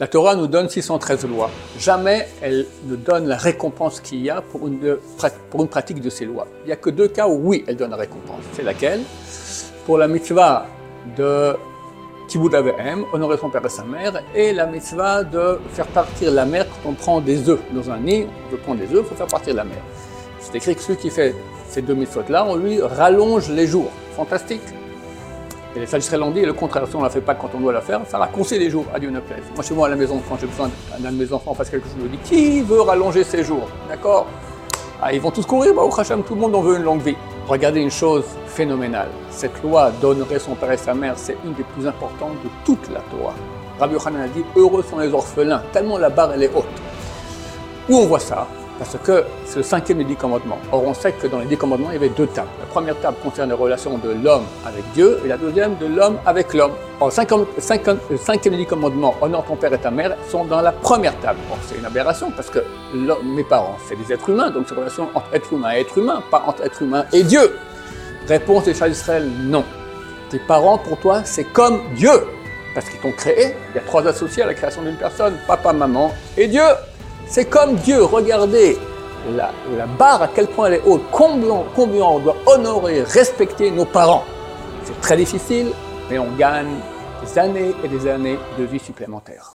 La Torah nous donne 613 lois. Jamais elle ne donne la récompense qu'il y a pour une, pratique de ces lois. Il n'y a que deux cas où oui, elle donne la récompense. C'est laquelle? Pour la mitzvah de Kibud Avehem, honorer son père et sa mère, et la mitzvah de faire partir la mer quand on prend des œufs dans un nid, on veut prendre des œufs, il faut faire partir la mer. C'est écrit que celui qui fait ces deux mitzvot-là, on lui rallonge les jours. Fantastique et les sages dit, le contraire, si on ne la fait pas quand on doit la faire, ça raccourcit les jours, à Dieu ne plaise. Moi, chez moi, à la maison, quand j'ai besoin d'un de mes enfants fasse quelque chose, je me dis, qui veut rallonger ses jours? D'accord? Ah, Ils vont tous courir, bah, au Khacham, tout le monde en veut une longue vie. Regardez une chose phénoménale. Cette loi d'honorer son père et sa mère, c'est une des plus importantes de toute la Torah. Rabbi Yochanan a dit, heureux sont les orphelins, tellement la barre, elle est haute. Où on voit ça? Parce que c'est le cinquième des dix commandements. Or, on sait que dans les dix commandements, il y avait deux tables. La première table concerne les relations de l'homme avec Dieu et la deuxième de l'homme avec l'homme. Or, le cinquième des dix commandements, honore ton père et ta mère, sont dans la première table. Or, c'est une aberration parce que mes parents, c'est des êtres humains, donc c'est une relation entre être humain et être humain, pas entre être humain et Dieu. Réponse des chats d'Israël, non. Tes parents, pour toi, c'est comme Dieu. Parce qu'ils t'ont créé. Il y a trois associés à la création d'une personne, papa, maman et Dieu. C'est comme Dieu, regardez la, barre à quel point elle est haute, combien, combien on doit honorer, respecter nos parents. C'est très difficile, mais on gagne des années et des années de vie supplémentaires.